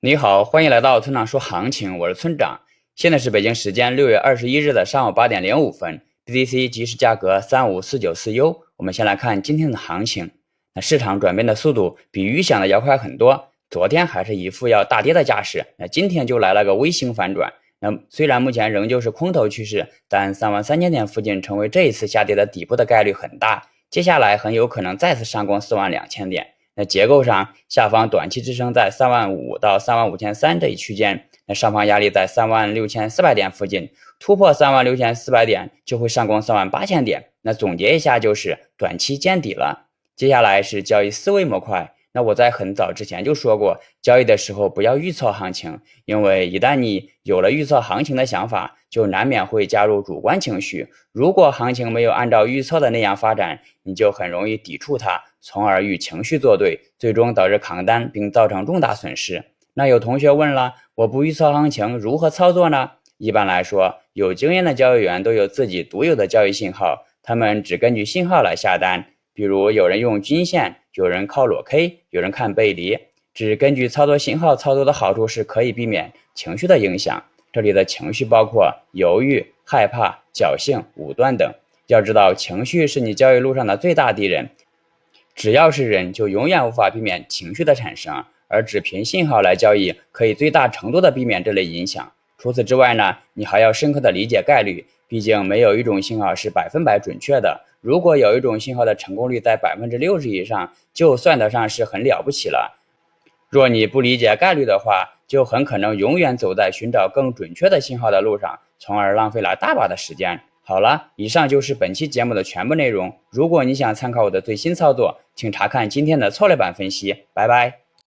你好，欢迎来到村长说行情，我是村长。现在是北京时间六月二十一日的上午八点零五分，BTC 即时价格三五四九四 U。我们先来看今天的行情，那市场转变的速度比预想的要快很多。昨天还是一副要大跌的架势，那今天就来了个微型反转。那虽然目前仍旧是空头趋势，但三万三千点附近成为这一次下跌的底部的概率很大。接下来很有可能再次上攻四万两千点。那结构上，下方短期支撑在三万五到三万五千三这一区间，那上方压力在三万六千四百点附近，突破三万六千四百点就会上攻三万八千点。那总结一下就是短期见底了。接下来是交易思维模块。那我在很早之前就说过，交易的时候不要预测行情，因为一旦你有了预测行情的想法，就难免会加入主观情绪。如果行情没有按照预测的那样发展，你就很容易抵触它，从而与情绪作对，最终导致扛单并造成重大损失。那有同学问了，我不预测行情如何操作呢？一般来说，有经验的交易员都有自己独有的交易信号，他们只根据信号来下单。比如有人用均线，有人靠裸 K，有人看背离，只根据操作信号操作的好处是可以避免情绪的影响。这里的情绪包括犹豫、害怕、侥幸、武断等。要知道，情绪是你交易路上的最大敌人。只要是人，就永远无法避免情绪的产生，而只凭信号来交易，可以最大程度的避免这类影响。除此之外呢，你还要深刻的理解概率，毕竟没有一种信号是百分百准确的。如果有一种信号的成功率在百分之六十以上，就算得上是很了不起了。若你不理解概率的话，就很可能永远走在寻找更准确的信号的路上，从而浪费了大把的时间。好了，以上就是本期节目的全部内容。如果你想参考我的最新操作，请查看今天的策略版分析。拜拜。